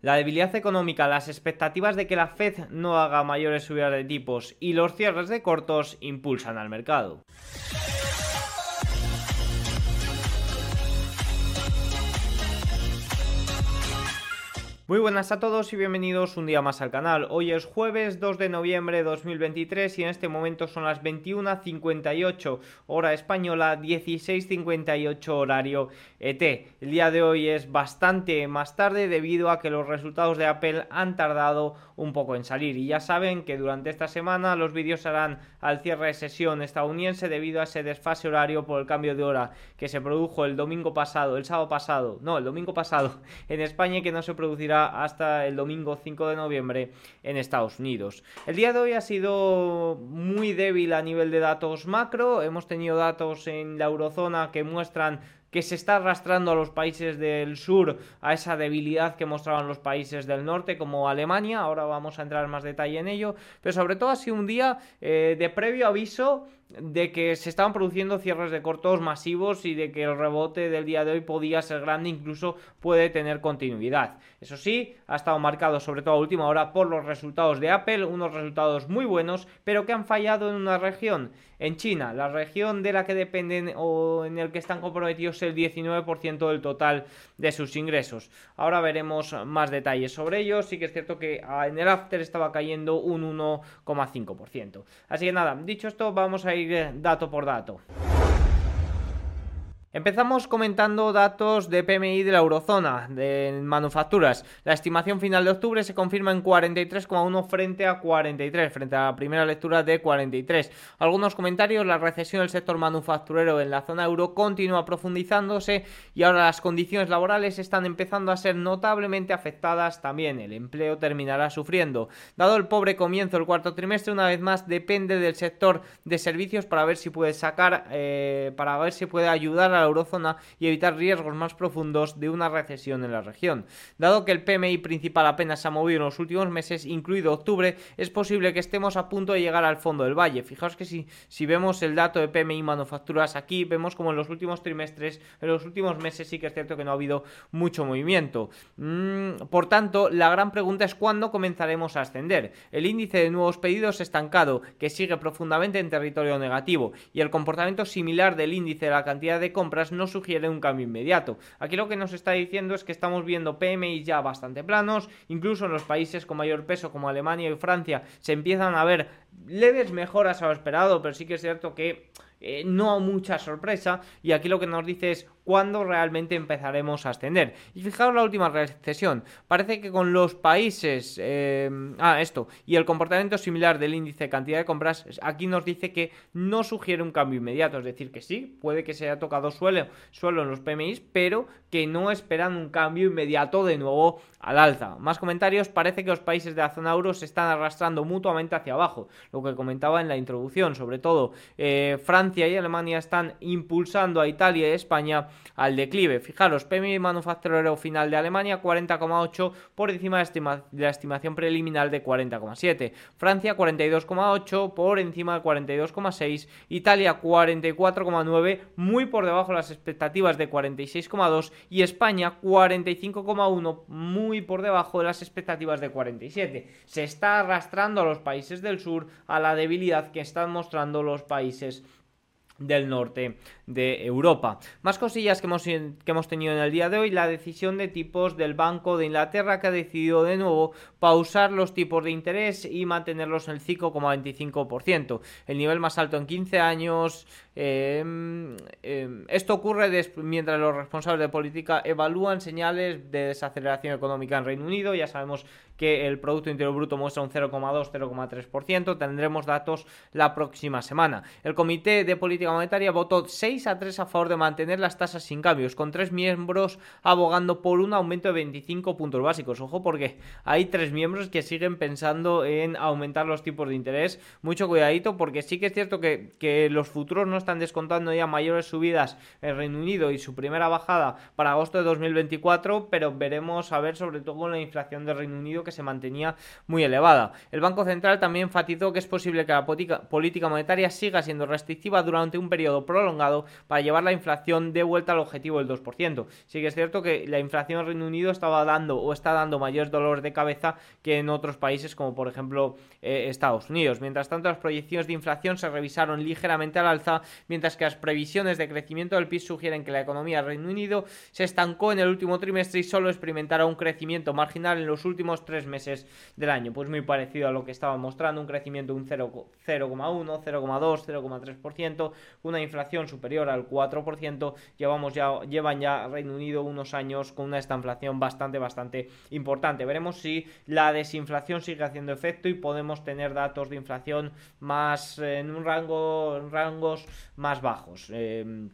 La debilidad económica, las expectativas de que la Fed no haga mayores subidas de tipos y los cierres de cortos impulsan al mercado. Muy buenas a todos y bienvenidos un día más al canal. Hoy es jueves 2 de noviembre de 2023 y en este momento son las 21.58 hora española, 16.58 horario ET. El día de hoy es bastante más tarde debido a que los resultados de Apple han tardado un poco en salir y ya saben que durante esta semana los vídeos serán al cierre de sesión estadounidense debido a ese desfase horario por el cambio de hora que se produjo el domingo pasado, el sábado pasado, no, el domingo pasado en España y que no se producirá hasta el domingo 5 de noviembre en Estados Unidos. El día de hoy ha sido muy débil a nivel de datos macro, hemos tenido datos en la eurozona que muestran que se está arrastrando a los países del sur a esa debilidad que mostraban los países del norte como Alemania, ahora vamos a entrar en más detalle en ello, pero sobre todo ha sido un día eh, de previo aviso de que se estaban produciendo cierres de cortos masivos y de que el rebote del día de hoy podía ser grande, incluso puede tener continuidad. Eso sí, ha estado marcado sobre todo a última hora por los resultados de Apple, unos resultados muy buenos, pero que han fallado en una región, en China, la región de la que dependen o en el que están comprometidos el 19% del total de sus ingresos. Ahora veremos más detalles sobre ello, sí que es cierto que ah, en el after estaba cayendo un 1,5%. Así que nada, dicho esto, vamos a ir dato por dato. Empezamos comentando datos de PMI de la eurozona, de manufacturas. La estimación final de octubre se confirma en 43,1 frente a 43, frente a la primera lectura de 43. Algunos comentarios, la recesión del sector manufacturero en la zona euro continúa profundizándose y ahora las condiciones laborales están empezando a ser notablemente afectadas también. El empleo terminará sufriendo. Dado el pobre comienzo del cuarto trimestre, una vez más depende del sector de servicios para ver si puede sacar, eh, para ver si puede ayudar a la eurozona y evitar riesgos más profundos de una recesión en la región. Dado que el PMI principal apenas se ha movido en los últimos meses, incluido octubre, es posible que estemos a punto de llegar al fondo del valle. Fijaos que si, si vemos el dato de PMI manufacturas aquí, vemos como en los últimos trimestres, en los últimos meses sí que es cierto que no ha habido mucho movimiento. Mm, por tanto, la gran pregunta es cuándo comenzaremos a ascender. El índice de nuevos pedidos estancado, que sigue profundamente en territorio negativo, y el comportamiento similar del índice de la cantidad de compras no sugiere un cambio inmediato. Aquí lo que nos está diciendo es que estamos viendo PMI ya bastante planos, incluso en los países con mayor peso como Alemania y Francia se empiezan a ver leves mejoras a lo esperado, pero sí que es cierto que eh, no mucha sorpresa y aquí lo que nos dice es cuándo realmente empezaremos a ascender. Y fijaos la última recesión, parece que con los países, eh, ah, esto, y el comportamiento similar del índice de cantidad de compras, aquí nos dice que no sugiere un cambio inmediato, es decir, que sí, puede que se haya tocado suelo, suelo en los PMIs, pero que no esperan un cambio inmediato de nuevo al alza. Más comentarios, parece que los países de la zona euro se están arrastrando mutuamente hacia abajo, lo que comentaba en la introducción, sobre todo eh, Francia y Alemania están impulsando a Italia y España al declive. Fijaros, PMI manufacturero final de Alemania 40,8 por encima de, la estimación preliminar de 40,7. Francia 42,8 por encima de 42,6. Italia 44,9 muy por debajo de las expectativas de 46,2 y España 45,1 muy por debajo de las expectativas de 47. Se está arrastrando a los países del sur a la debilidad que están mostrando los países del norte de Europa. Más cosillas que hemos, que hemos tenido en el día de hoy, la decisión de tipos del Banco de Inglaterra que ha decidido de nuevo pausar los tipos de interés y mantenerlos en el 5,25%, el nivel más alto en 15 años. Em, em, esto ocurre mientras los responsables de política evalúan señales de desaceleración económica en Reino Unido. Ya sabemos que el Producto Interior Bruto muestra un 0,2-0,3%. Tendremos datos la próxima semana. El Comité de Política Monetaria votó 6 a 3 a favor de mantener las tasas sin cambios, con tres miembros abogando por un aumento de 25 puntos básicos. Ojo porque hay tres miembros que siguen pensando en aumentar los tipos de interés. Mucho cuidadito porque sí que es cierto que, que los futuros no están descontando ya mayores subidas en Reino Unido y su primera bajada para agosto de 2024, pero veremos a ver sobre todo con la inflación de Reino Unido que se mantenía muy elevada. El Banco Central también enfatizó que es posible que la política monetaria siga siendo restrictiva durante un periodo prolongado para llevar la inflación de vuelta al objetivo del 2%. Sí que es cierto que la inflación en Reino Unido estaba dando o está dando mayores dolores de cabeza que en otros países como por ejemplo eh, Estados Unidos. Mientras tanto, las proyecciones de inflación se revisaron ligeramente al alza, mientras que las previsiones de crecimiento del PIB sugieren que la economía del Reino Unido se estancó en el último trimestre y solo experimentará un crecimiento marginal en los últimos tres meses del año. Pues muy parecido a lo que estaba mostrando, un crecimiento de un 0,1, 0,2, 0,3%, una inflación superior al 4%. Llevamos ya, llevan ya Reino Unido unos años con una estanflación bastante, bastante importante. Veremos si la desinflación sigue haciendo efecto y podemos tener datos de inflación más en un rango rangos más bajos. Eh,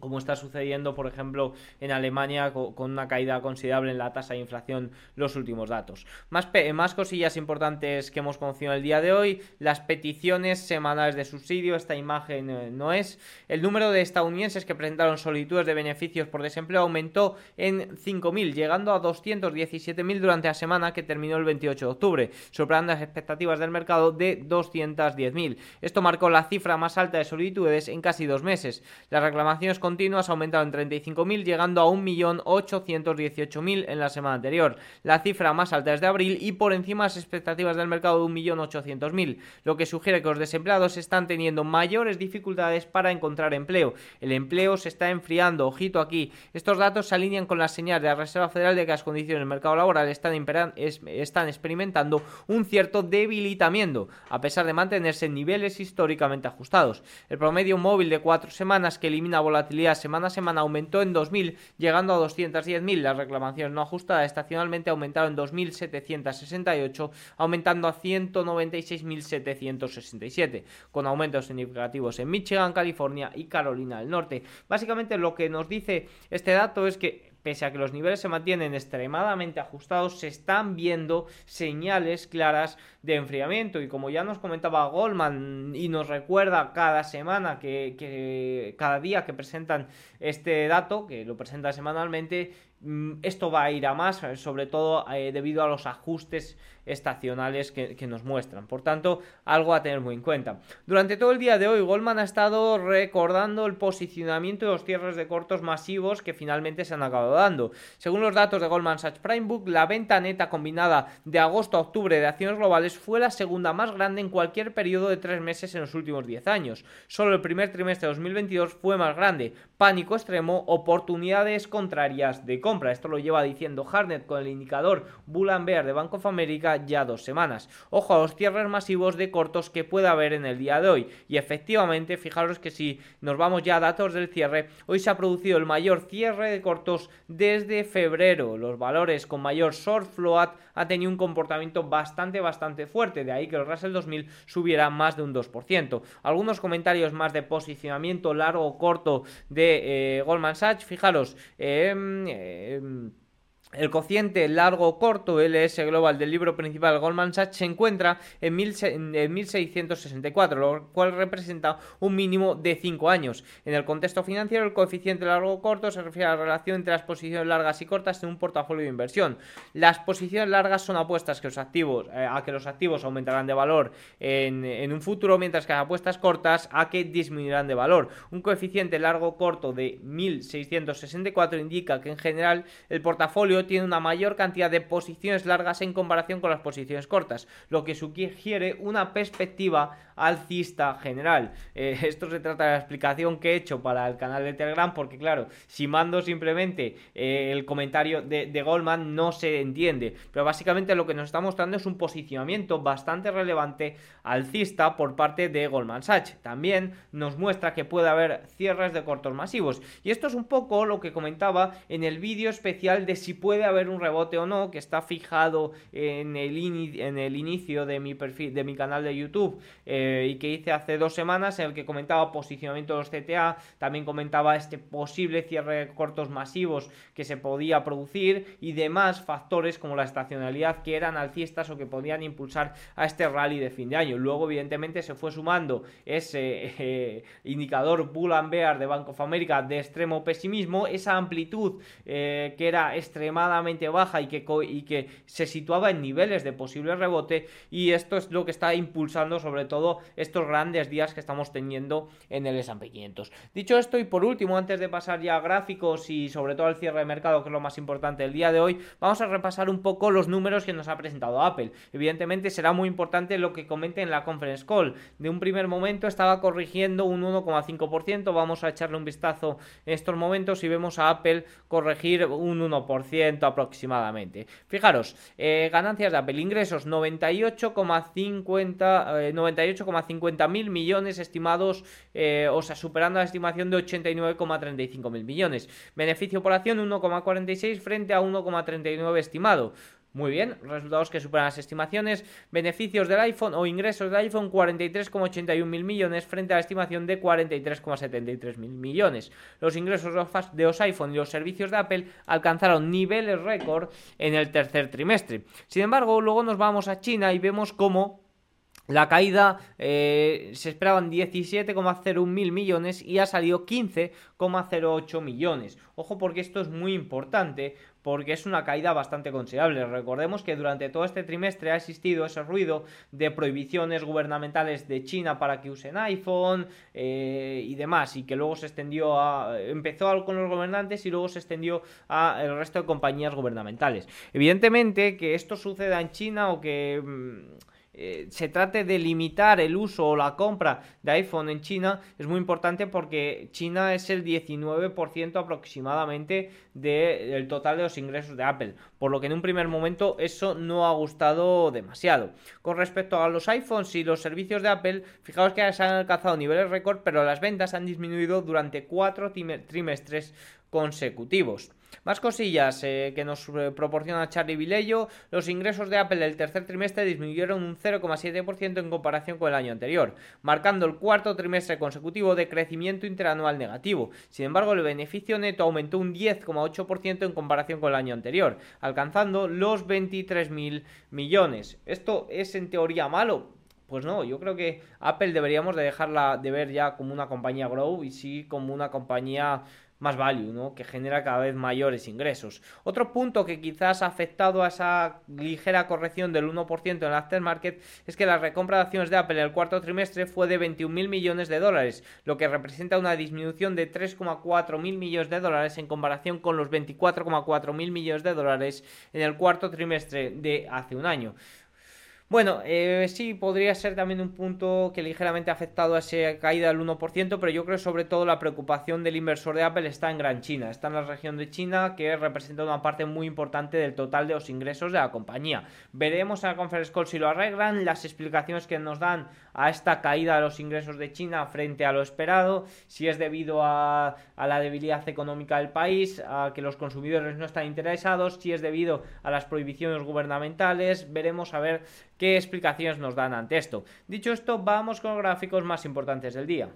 como está sucediendo, por ejemplo, en Alemania con una caída considerable en la tasa de inflación los últimos datos. Más, más cosillas importantes que hemos conocido el día de hoy, las peticiones semanales de subsidio, esta imagen eh, no es. El número de estadounidenses que presentaron solicitudes de beneficios por desempleo aumentó en 5.000, llegando a 217.000 durante la semana que terminó el 28 de octubre, superando las expectativas del mercado de 210.000. Esto marcó la cifra más alta de solicitudes en casi dos meses. Las reclamaciones con continuas ha aumentado en 35.000, llegando a 1.818.000 en la semana anterior, la cifra más alta desde abril y por encima de las expectativas del mercado de 1.800.000, lo que sugiere que los desempleados están teniendo mayores dificultades para encontrar empleo. El empleo se está enfriando, ojito aquí. Estos datos se alinean con las señales de la Reserva Federal de que las condiciones del mercado laboral están, están experimentando un cierto debilitamiento, a pesar de mantenerse en niveles históricamente ajustados. El promedio móvil de cuatro semanas que elimina volatilidad semana a semana aumentó en 2.000, llegando a 210.000. Las reclamaciones no ajustadas estacionalmente aumentaron en 2.768, aumentando a 196.767, con aumentos significativos en Michigan, California y Carolina del Norte. Básicamente lo que nos dice este dato es que pese a que los niveles se mantienen extremadamente ajustados, se están viendo señales claras de enfriamiento. Y como ya nos comentaba Goldman y nos recuerda cada semana que, cada día que presentan este dato, que lo presentan semanalmente, mm, esto va a ir a más, sobre todo eh, debido a los ajustes estacionales que, nos muestran. Por tanto, algo a tener muy en cuenta. Durante todo el día de hoy, Goldman ha estado recordando el posicionamiento de los cierres de cortos masivos que finalmente se han acabado dando. Según los datos de Goldman Sachs Prime Book, la venta neta combinada de agosto a octubre de acciones globales fue la segunda más grande en cualquier periodo de tres meses en los últimos 10 años. Solo el primer trimestre de 2022 fue más grande. Pánico extremo, oportunidades contrarias de compra. Esto lo lleva diciendo Harnett con el indicador Bull Bear de Bank of America ya dos semanas. Ojo a los cierres masivos de cortos que pueda haber en el día de hoy. Y efectivamente, fijaros que si nos vamos ya a datos del cierre, hoy se ha producido el mayor cierre de cortos desde febrero. Los valores con mayor short float ha tenido un comportamiento bastante, bastante fuerte. De ahí que el Russell 2000 subiera más de un 2%. Algunos comentarios más de posicionamiento largo o corto de eh, Goldman Sachs. Fijaros, eh, el cociente largo corto LS Global del libro principal Goldman Sachs se encuentra en, 1664, lo cual representa un mínimo de 5 años. En el contexto financiero, el coeficiente largo corto se refiere a la relación entre las posiciones largas y cortas en un portafolio de inversión. Las posiciones largas son apuestas que los activos, eh, a que los activos aumentarán de valor en, un futuro, mientras que las apuestas cortas a que disminuirán de valor. Un coeficiente largo corto de 1664 indica que en general el portafolio tiene una mayor cantidad de posiciones largas en comparación con las posiciones cortas, lo que sugiere una perspectiva alcista general. Eh, esto se trata de la explicación que he hecho para el canal de Telegram, porque claro, si mando simplemente eh, el comentario de, Goldman no se entiende, pero básicamente lo que nos está mostrando es un posicionamiento bastante relevante alcista por parte de Goldman Sachs. También nos muestra que puede haber cierres de cortos masivos. Y esto es un poco lo que comentaba en el vídeo especial de si puede haber un rebote o no, que está fijado en el, en el inicio de mi perfil, de mi canal de YouTube. Eh, y que hice hace dos semanas en el que comentaba posicionamiento de los CTA, también comentaba este posible cierre de cortos masivos que se podía producir y demás factores como la estacionalidad que eran alcistas o que podían impulsar a este rally de fin de año. Luego evidentemente se fue sumando ese eh, indicador Bull and Bear de Bank of America de extremo pesimismo, esa amplitud eh, que era extrema extremadamente baja y que, y que se situaba en niveles de posible rebote y esto es lo que está impulsando sobre todo estos grandes días que estamos teniendo en el S&P 500. Dicho esto y por último, antes de pasar ya a gráficos y sobre todo al cierre de mercado, que es lo más importante del día de hoy, vamos a repasar un poco los números que nos ha presentado Apple. Evidentemente será muy importante lo que comente en la conference call. De un primer momento estaba corrigiendo un 1,5%, vamos a echarle un vistazo en estos momentos y vemos a Apple corregir un 1% aproximadamente. Fijaros, eh, ganancias de Apple, ingresos 98,50 eh, 98 88,50 millones estimados, eh, o sea, superando la estimación de 89,35 mil millones. Beneficio por acción 1,46 frente a 1,39 estimado. Muy bien, resultados que superan las estimaciones. Beneficios del iPhone o ingresos del iPhone 43,81 mil millones frente a la estimación de 43,73 mil millones. Los ingresos de los iPhone y los servicios de Apple alcanzaron niveles récord en el tercer trimestre. Sin embargo, luego nos vamos a China y vemos cómo la caída eh, se esperaban 17,01 mil millones y ha salido 15,08 millones. Ojo porque esto es muy importante porque es una caída bastante considerable. Recordemos que durante todo este trimestre ha existido ese ruido de prohibiciones gubernamentales de China para que usen iPhone eh, y demás, y que luego se extendió a. empezó con los gobernantes y luego se extendió al resto de compañías gubernamentales. Evidentemente que esto suceda en China o que. Mm, eh, se trate de limitar el uso o la compra de iPhone en China es muy importante porque China es el 19% aproximadamente del total de los ingresos de Apple, por lo que en un primer momento eso no ha gustado demasiado. Con respecto a los iPhones y los servicios de Apple, fijaos que se han alcanzado niveles récord, pero las ventas han disminuido durante cuatro trimestres consecutivos. Más cosillas eh, que nos eh, proporciona Charlie Vilello. Los ingresos de Apple el tercer trimestre disminuyeron un 0,7% en comparación con el año anterior, marcando el cuarto trimestre consecutivo de crecimiento interanual negativo. Sin embargo, el beneficio neto aumentó un 10,8% en comparación con el año anterior, alcanzando los 23.000 millones. ¿Esto es en teoría malo? Pues no, yo creo que Apple deberíamos de dejarla de ver ya como una compañía grow y sí como una compañía más value, ¿no? que genera cada vez mayores ingresos. Otro punto que quizás ha afectado a esa ligera corrección del 1% en el aftermarket es que la recompra de acciones de Apple en el cuarto trimestre fue de 21.000 millones de dólares, lo que representa una disminución de 3,4 mil millones de dólares en comparación con los 24,4 mil millones de dólares en el cuarto trimestre de hace un año. Bueno, eh, sí, podría ser también un punto que ligeramente ha afectado a esa caída del 1%, pero yo creo sobre todo la preocupación del inversor de Apple está en Gran China, está en la región de China que representa una parte muy importante del total de los ingresos de la compañía. Veremos en la conference call si lo arreglan, las explicaciones que nos dan a esta caída de los ingresos de China frente a lo esperado, si es debido a, a la debilidad económica del país, a que los consumidores no están interesados, si es debido a las prohibiciones gubernamentales, veremos a ver qué explicaciones nos dan ante esto. Dicho esto, vamos con los gráficos más importantes del día.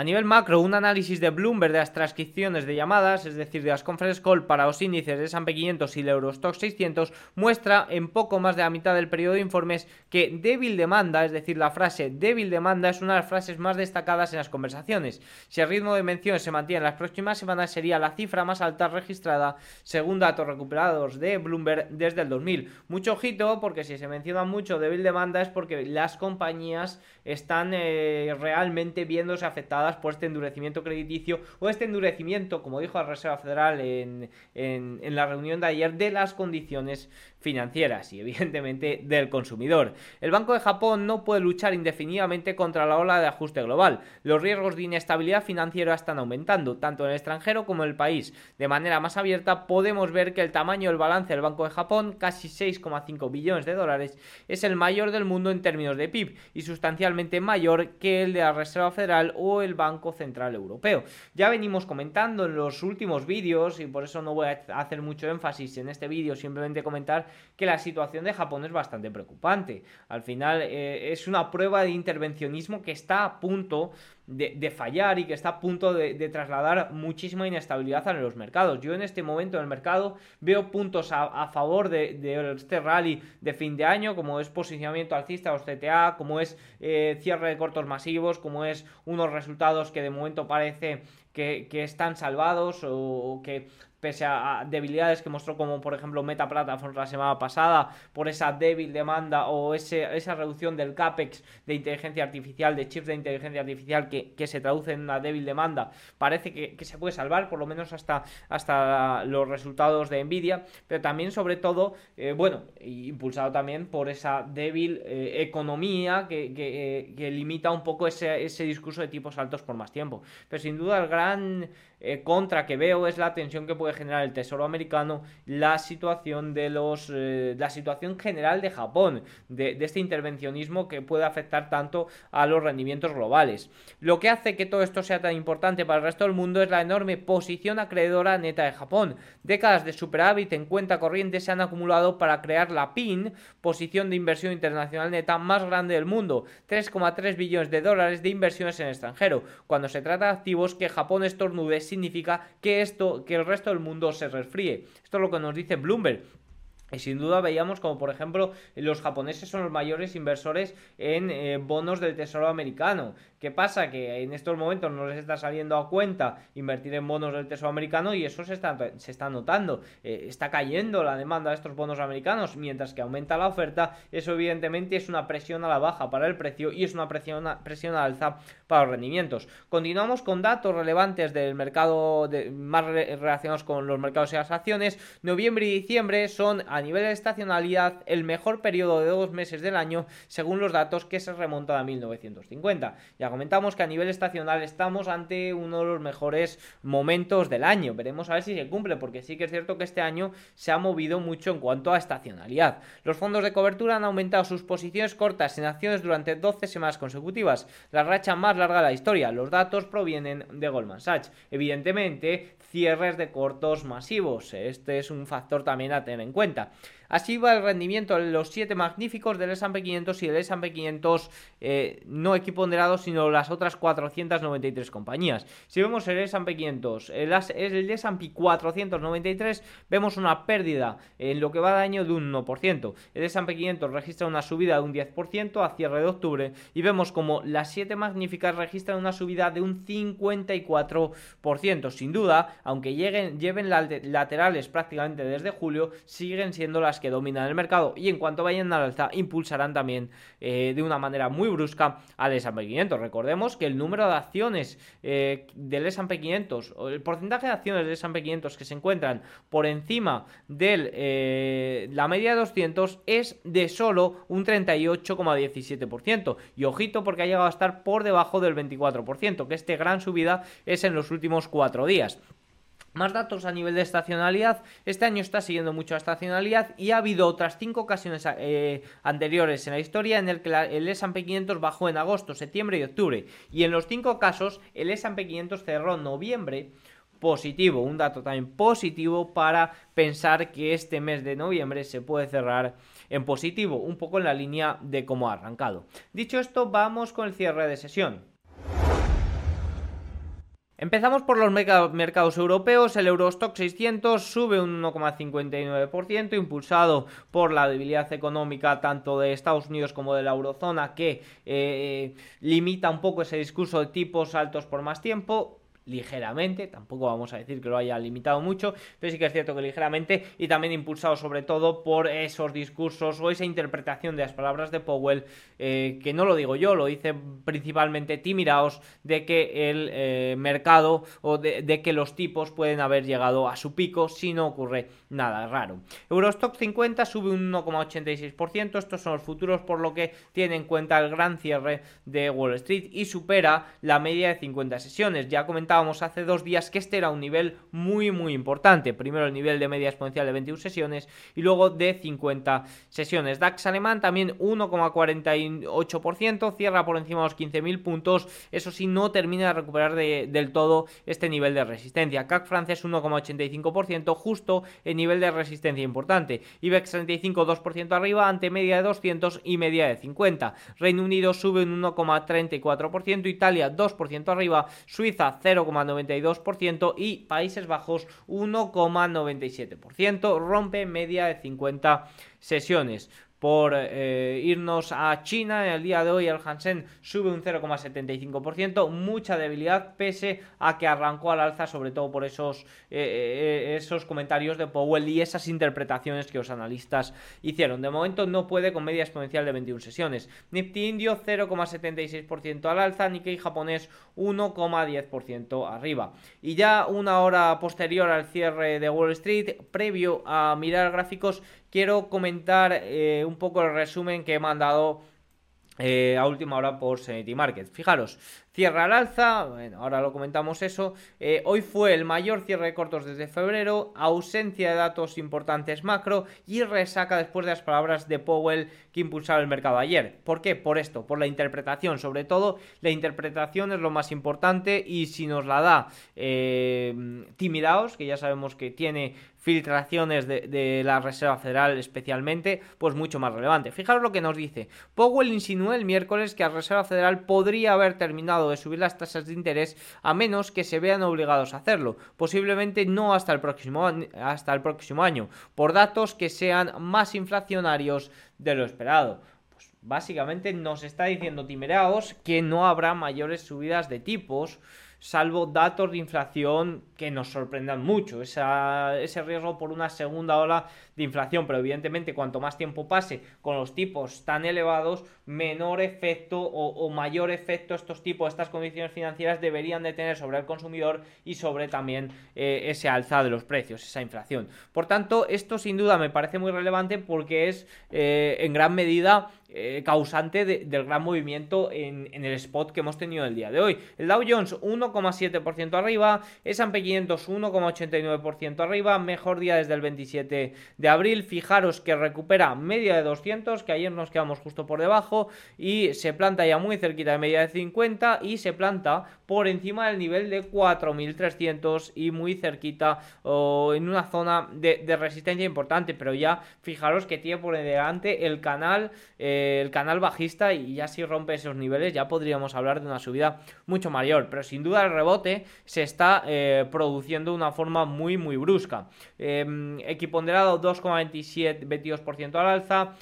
A nivel macro, un análisis de Bloomberg de las transcripciones de llamadas, es decir, de las conference call para los índices de S&P 500 y el Eurostock 600, muestra en poco más de la mitad del periodo de informes que débil demanda, es decir, la frase débil demanda es una de las frases más destacadas en las conversaciones. Si el ritmo de menciones se mantiene en las próximas semanas, sería la cifra más alta registrada según datos recuperados de Bloomberg desde el 2000. Mucho ojito, porque si se menciona mucho débil demanda es porque las compañías están eh, realmente viéndose afectadas por este endurecimiento crediticio o este endurecimiento, como dijo la Reserva Federal en, en la reunión de ayer, de las condiciones financieras y evidentemente del consumidor. El Banco de Japón no puede luchar indefinidamente contra la ola de ajuste global. Los riesgos de inestabilidad financiera están aumentando, tanto en el extranjero como en el país. De manera más abierta podemos ver que el tamaño del balance del Banco de Japón, casi 6,5 billones de dólares, es el mayor del mundo en términos de PIB y sustancialmente mayor que el de la Reserva Federal o el Banco Central Europeo. Ya venimos comentando en los últimos vídeos y por eso no voy a hacer mucho énfasis en este vídeo, simplemente comentar que la situación de Japón es bastante preocupante. Al final eh, es una prueba de intervencionismo que está a punto de, fallar y que está a punto de, trasladar muchísima inestabilidad a los mercados. Yo en este momento en el mercado veo puntos a, favor de, este rally de fin de año, como es posicionamiento alcista o CTA, como es eh, cierre de cortos masivos, como es unos resultados que de momento parece que, están salvados o que pese a, debilidades que mostró como por ejemplo Meta Platforms la semana pasada, por esa débil demanda o ese, esa reducción del CAPEX de inteligencia artificial, de chips de inteligencia artificial que, que se traduce en una débil demanda, parece que, se puede salvar, por lo menos hasta, hasta los resultados de Nvidia, pero también sobre todo, eh, bueno, impulsado también por esa débil eh, economía que, que, que, limita un poco ese, ese discurso de tipos altos por más tiempo. Pero sin duda el gran eh, contra que veo es la tensión que puede generar el Tesoro americano, la situación de los, eh, la situación general de Japón, de, este intervencionismo que puede afectar tanto a los rendimientos globales. Lo que hace que todo esto sea tan importante para el resto del mundo es la enorme posición acreedora neta de Japón. Décadas de superávit en cuenta corriente se han acumulado para crear la PIN, posición de inversión internacional neta más grande del mundo, 3,3 billones de dólares de inversiones en extranjero, cuando se trata de activos que Japón estornude significa que esto, que el resto del mundo se resfríe. Esto es lo que nos dice Bloomberg. Y sin duda veíamos como por ejemplo los japoneses son los mayores inversores en eh, bonos del tesoro americano. ¿Qué pasa? Que en estos momentos no les está saliendo a cuenta invertir en bonos del Tesoro americano y eso se está, se está notando. Eh, está cayendo la demanda de estos bonos americanos mientras que aumenta la oferta. Eso evidentemente es una presión a la baja para el precio y es una presión, presión a alza para los rendimientos. Continuamos con datos relevantes del mercado más relacionados con los mercados y las acciones. Noviembre y diciembre son a nivel de estacionalidad el mejor periodo de dos meses del año según los datos que se remontan a 1950. Ya comentamos que a nivel estacional estamos ante uno de los mejores momentos del año. Veremos a ver si se cumple, porque sí que es cierto que este año se ha movido mucho en cuanto a estacionalidad. Los fondos de cobertura han aumentado sus posiciones cortas en acciones durante 12 semanas consecutivas, la racha más larga de la historia. Los datos provienen de Goldman Sachs. Evidentemente, cierres de cortos masivos. Este es un factor también a tener en cuenta. Así va el rendimiento de los 7 magníficos del S&P 500 y el S&P 500 eh, no equiponderado, sino las otras 493 compañías. Si vemos el S&P 500, el, el S&P 493, vemos una pérdida en lo que va de año de un 1%. El S&P 500 registra una subida de un 10% a cierre de octubre y vemos como las 7 magníficas registran una subida de un 54%. Sin duda, aunque lleguen, lleven laterales prácticamente desde julio, siguen siendo las que dominan el mercado y en cuanto vayan al alza impulsarán también eh, de una manera muy brusca al S&P 500. Recordemos que el número de acciones eh, del S&P 500 o el porcentaje de acciones del S&P 500 que se encuentran por encima de eh, la media de 200 es de solo un 38,17% y ojito porque ha llegado a estar por debajo del 24%, que este gran subida es en los últimos cuatro días. Más datos a nivel de estacionalidad. Este año está siguiendo mucho la estacionalidad y ha habido otras cinco ocasiones eh, anteriores en la historia en el que el S&P 500 bajó en agosto, septiembre y octubre. Y en los cinco casos el S&P 500 cerró noviembre positivo, un dato también positivo para pensar que este mes de noviembre se puede cerrar en positivo, un poco en la línea de cómo ha arrancado. Dicho esto, vamos con el cierre de sesión. Empezamos por los mercados europeos. El Eurostock 600 sube un 1,59%, impulsado por la debilidad económica tanto de Estados Unidos como de la eurozona, que eh, limita un poco ese discurso de tipos altos por más tiempo ligeramente, tampoco vamos a decir que lo haya limitado mucho, pero sí que es cierto que ligeramente y también impulsado sobre todo por esos discursos o esa interpretación de las palabras de Powell, eh, que no lo digo yo, lo dice principalmente Tim de que el eh, mercado o de, de, que los tipos pueden haber llegado a su pico si no ocurre nada raro. Eurostock 50 sube un 1,86%, estos son los futuros por lo que tiene en cuenta el gran cierre de Wall Street y supera la media de 50 sesiones, ya comentábamos hace dos días que este era un nivel muy muy importante. Primero el nivel de media exponencial de 21 sesiones y luego de 50 sesiones. DAX alemán también 1,48%, cierra por encima de los 15.000 puntos. Eso sí, no termina de recuperar del todo este nivel de resistencia. CAC francés 1,85%, justo el nivel de resistencia importante. IBEX 35 2% arriba ante media de 200 y media de 50. Reino Unido sube un 1,34%, Italia 2% arriba, Suiza 0, 0,92% y Países Bajos 1,97%. Rompe media de 50 sesiones. Por eh, irnos a China. En el día de hoy el Hansen sube un 0,75%, mucha debilidad pese a que arrancó al alza, sobre todo por esos, eh, esos comentarios de Powell y esas interpretaciones que los analistas hicieron. De momento no puede con media exponencial de 21 sesiones. Nifty indio 0,76% al alza, Nikkei japonés 1,10% arriba. Y ya una hora posterior al cierre de Wall Street, previo a mirar gráficos, quiero comentar eh, un poco el resumen que he mandado eh, a última hora por Sanity Market. Fijaros, Cierra al alza, bueno, ahora lo comentamos eso. Eh, hoy fue el mayor cierre de cortos desde febrero, ausencia de datos importantes macro y resaca después de las palabras de Powell que impulsaron el mercado ayer. ¿Por qué? Por esto, por la interpretación. Sobre todo, la interpretación es lo más importante y si nos la da eh, Timidaos, que ya sabemos que tiene filtraciones de, de, la Reserva Federal especialmente, pues mucho más relevante. Fijaros lo que nos dice. Powell insinuó el miércoles que la Reserva Federal podría haber terminado de subir las tasas de interés a menos que se vean obligados a hacerlo, posiblemente no hasta el próximo, hasta el próximo año, por datos que sean más inflacionarios de lo esperado pues básicamente nos está diciendo Timeraos que no habrá mayores subidas de tipos salvo datos de inflación que nos sorprendan mucho. ese riesgo por una segunda ola de inflación, pero evidentemente cuanto más tiempo pase con los tipos tan elevados, menor efecto o, mayor efecto estos tipos, estas condiciones financieras deberían de tener sobre el consumidor y sobre también eh, ese alza de los precios, esa inflación. Por tanto, esto sin duda me parece muy relevante porque es eh, en gran medida eh, causante del gran movimiento en, el spot que hemos tenido el día de hoy. El Dow Jones 1,7% arriba, S&P 500 1,89% arriba, mejor día desde el 27 de abril. Fijaros que recupera media de 200, que ayer nos quedamos justo por debajo y se planta ya muy cerquita de media de 50 y se planta por encima del nivel de 4.300 y muy cerquita o en una zona de, resistencia importante, pero ya fijaros que tiene por delante el canal eh, el canal bajista y ya si rompe esos niveles ya podríamos hablar de una subida mucho mayor. Pero sin duda el rebote se está eh, produciendo de una forma muy muy brusca. Eh, equiponderado 2,27 22% al alza.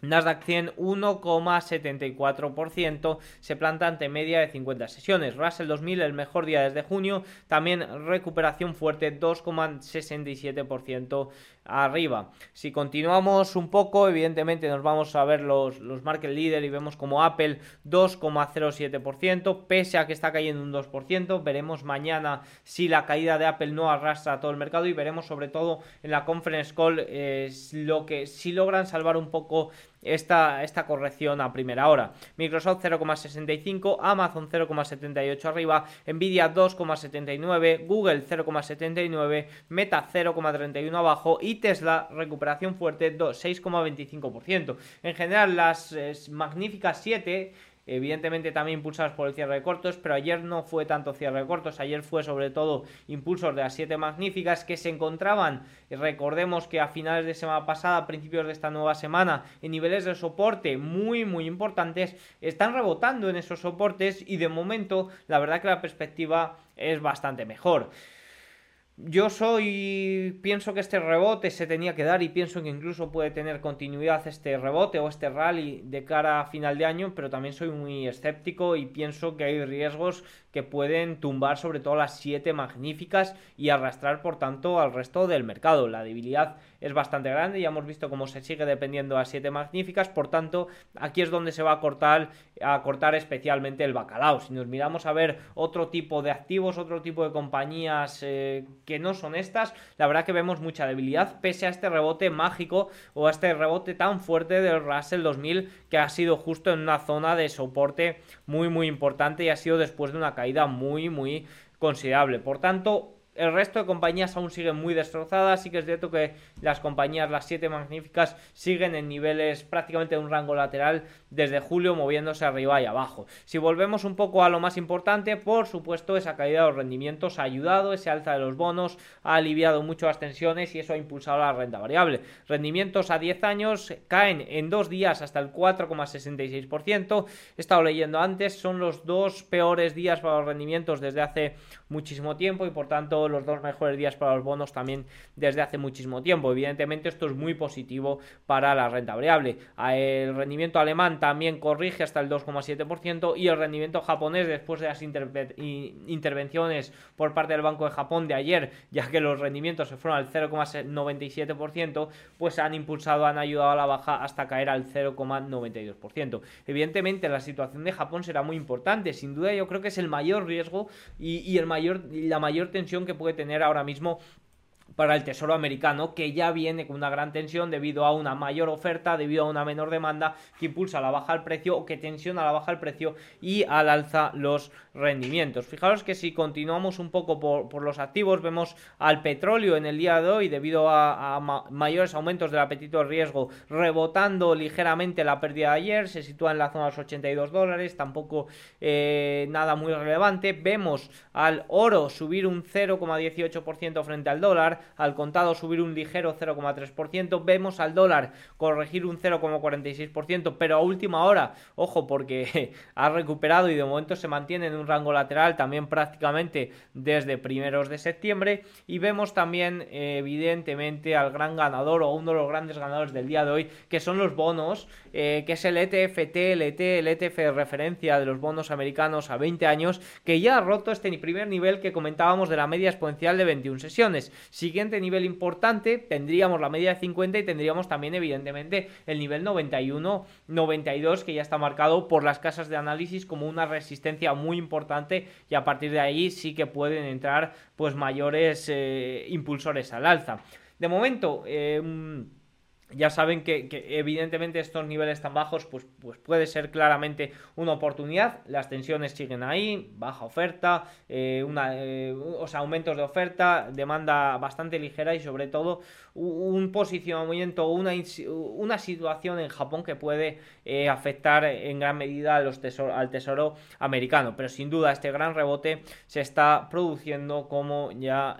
Nasdaq 100 1,74%, se planta ante media de 50 sesiones. Russell 2000 el mejor día desde junio, también recuperación fuerte 2,67% arriba. Si continuamos un poco, evidentemente nos vamos a ver los, los market leader y vemos como Apple 2,07%, pese a que está cayendo un 2%, veremos mañana si la caída de Apple no arrastra a todo el mercado y veremos sobre todo en la conference call eh, lo que si logran salvar un poco esta, esta corrección a primera hora. Microsoft 0,65, Amazon 0,78 arriba, Nvidia 2,79, Google 0,79, Meta 0,31 abajo y Tesla recuperación fuerte 6,25%. En general las eh, magníficas 7 evidentemente también impulsados por el cierre de cortos, pero ayer no fue tanto cierre de cortos, ayer fue sobre todo impulsos de las siete magníficas que se encontraban, recordemos que a finales de semana pasada, principios de esta nueva semana, en niveles de soporte muy muy importantes, están rebotando en esos soportes y de momento la verdad que la perspectiva es bastante mejor. Yo soy, pienso que este rebote se tenía que dar y pienso que incluso puede tener continuidad este rebote o este rally de cara a final de año, pero también soy muy escéptico y pienso que hay riesgos que pueden tumbar sobre todo las siete magníficas y arrastrar por tanto al resto del mercado. La debilidad es bastante grande, ya hemos visto cómo se sigue dependiendo a siete magníficas, por tanto aquí es donde se va a cortar, a cortar especialmente el bacalao. Si nos miramos a ver otro tipo de activos, otro tipo de compañías eh, que no son estas, la verdad que vemos mucha debilidad pese a este rebote mágico o a este rebote tan fuerte del Russell 2000 que ha sido justo en una zona de soporte muy muy importante y ha sido después de una caída muy muy considerable. Por tanto, el resto de compañías aún siguen muy destrozadas. Sí que es cierto que las compañías, las siete magníficas, siguen en niveles prácticamente de un rango lateral desde julio, moviéndose arriba y abajo. Si volvemos un poco a lo más importante, por supuesto, esa caída de los rendimientos ha ayudado, ese alza de los bonos ha aliviado mucho las tensiones y eso ha impulsado la renta variable. Rendimientos a 10 años caen en dos días hasta el 4,66%. He estado leyendo antes, son los dos peores días para los rendimientos desde hace muchísimo tiempo y por tanto los dos mejores días para los bonos también desde hace muchísimo tiempo. Evidentemente esto es muy positivo para la renta variable. El rendimiento alemán también corrige hasta el 2,7% y el rendimiento japonés después de las intervenciones por parte del Banco de Japón de ayer, ya que los rendimientos se fueron al 0,97%, pues han impulsado, han ayudado a la baja hasta caer al 0,92%. Evidentemente la situación de Japón será muy importante, sin duda yo creo que es el mayor riesgo y, el mayor, la mayor tensión que puede tener ahora mismo para el Tesoro americano, que ya viene con una gran tensión debido a una mayor oferta, debido a una menor demanda que impulsa la baja el precio o que tensiona a la baja el precio y al alza los rendimientos. Fijaros que si continuamos un poco por, los activos, vemos al petróleo en el día de hoy, debido a, mayores aumentos del apetito de riesgo, rebotando ligeramente la pérdida de ayer, se sitúa en la zona de los 82 dólares, tampoco eh, nada muy relevante. Vemos al oro subir un 0,18% frente al dólar, al contado subir un ligero 0,3%, vemos al dólar corregir un 0,46%, pero a última hora, ojo, porque ha recuperado y de momento se mantiene en un rango lateral también prácticamente desde primeros de septiembre y vemos también evidentemente al gran ganador o uno de los grandes ganadores del día de hoy que son los bonos, eh, que es el ETFT, el ETF e de referencia de los bonos americanos a 20 años, que ya ha roto este primer nivel que comentábamos de la media exponencial de 21 sesiones. Siguiente nivel importante, tendríamos la media de 50 y tendríamos también evidentemente el nivel 91, 92 que ya está marcado por las casas de análisis como una resistencia muy importante y a partir de ahí sí que pueden entrar pues mayores eh, impulsores al alza. De momento, eh, ya saben que, evidentemente estos niveles tan bajos pues, pues puede ser claramente una oportunidad. Las tensiones siguen ahí, baja oferta, eh, una, eh, aumentos de oferta, demanda bastante ligera y sobre todo un posicionamiento, una, una situación en Japón que puede eh, afectar en gran medida a los al tesoro americano. Pero sin duda este gran rebote se está produciendo como ya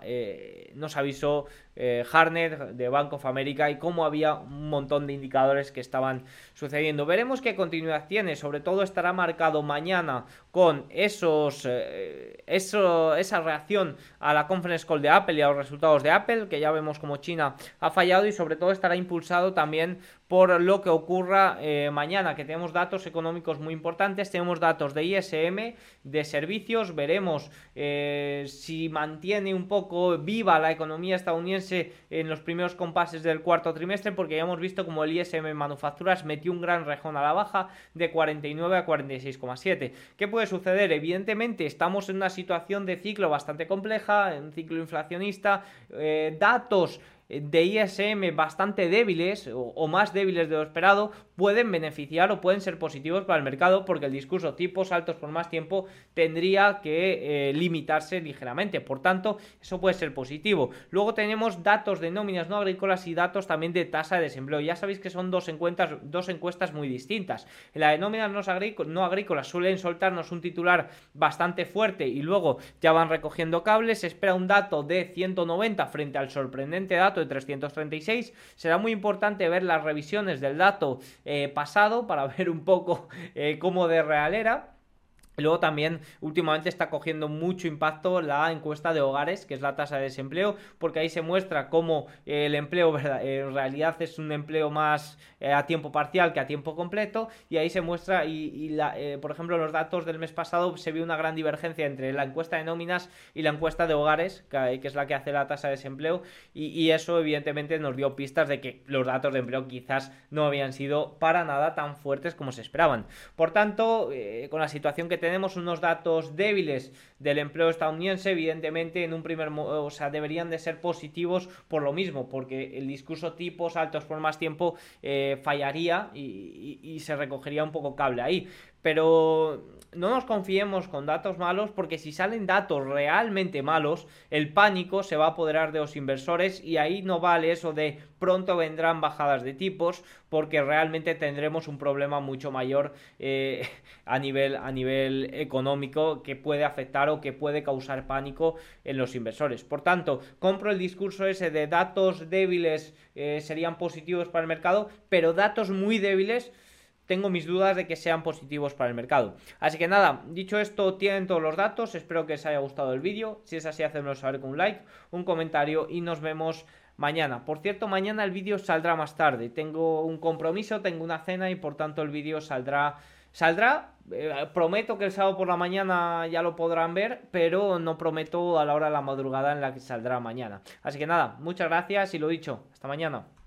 nos avisó eh, Harner de Bank of America y cómo había un montón de indicadores que estaban sucediendo. Veremos qué continuidad tiene, sobre todo estará marcado mañana con esos, eh, eso, esa reacción a la conference call de Apple y a los resultados de Apple, que ya vemos como China ha fallado y sobre todo estará impulsado también por lo que ocurra eh, mañana, que tenemos datos económicos muy importantes, tenemos datos de ISM, de servicios, veremos eh, si mantiene un poco viva la economía estadounidense en los primeros compases del cuarto trimestre, porque ya hemos visto como el ISM manufacturas metió un gran rejón a la baja de 49 a 46,7. ¿Qué puede suceder? Evidentemente estamos en una situación de ciclo bastante compleja, un ciclo inflacionista, eh, datos de ISM bastante débiles o, más débiles de lo esperado pueden beneficiar o pueden ser positivos para el mercado porque el discurso tipos altos por más tiempo tendría que eh, limitarse ligeramente. Por tanto, eso puede ser positivo. Luego tenemos datos de nóminas no agrícolas y datos también de tasa de desempleo. Ya sabéis que son dos encuestas, dos encuestas muy distintas. En la de nóminas no agrícolas suelen soltarnos un titular bastante fuerte y luego ya van recogiendo cables. Se espera un dato de 190 frente al sorprendente dato de 336. Será muy importante ver las revisiones del dato eh, pasado para ver un poco eh, cómo de real era. Luego también últimamente está cogiendo mucho impacto la encuesta de hogares, que es la tasa de desempleo, porque ahí se muestra cómo el empleo en realidad es un empleo más eh, a tiempo parcial que a tiempo completo, y ahí se muestra, y, eh, por ejemplo, los datos del mes pasado se vio una gran divergencia entre la encuesta de nóminas y la encuesta de hogares, que, es la que hace la tasa de desempleo, y, eso evidentemente nos dio pistas de que los datos de empleo quizás no habían sido para nada tan fuertes como se esperaban. Por tanto, eh, con la situación que tenemos, tenemos unos datos débiles del empleo estadounidense, evidentemente en un primer, o sea, deberían de ser positivos por lo mismo, porque el discurso tipos altos por más tiempo eh, fallaría y, se recogería un poco cable ahí. Pero no nos confiemos con datos malos porque si salen datos realmente malos, el pánico se va a apoderar de los inversores y ahí no vale eso de pronto vendrán bajadas de tipos porque realmente tendremos un problema mucho mayor eh, a, nivel, a nivel económico que puede afectar que puede causar pánico en los inversores. Por tanto, compro el discurso ese de datos débiles eh, serían positivos para el mercado, pero datos muy débiles tengo mis dudas de que sean positivos para el mercado. Así que nada, dicho esto, tienen todos los datos, espero que os haya gustado el vídeo, si es así, hacedmelo saber con un like, un comentario y nos vemos mañana. Por cierto, mañana el vídeo saldrá más tarde, tengo un compromiso, tengo una cena y por tanto el vídeo saldrá... Saldrá, prometo que el sábado por la mañana ya lo podrán ver, pero no prometo a la hora de la madrugada en la que saldrá mañana. Así que nada, muchas gracias y lo dicho, hasta mañana.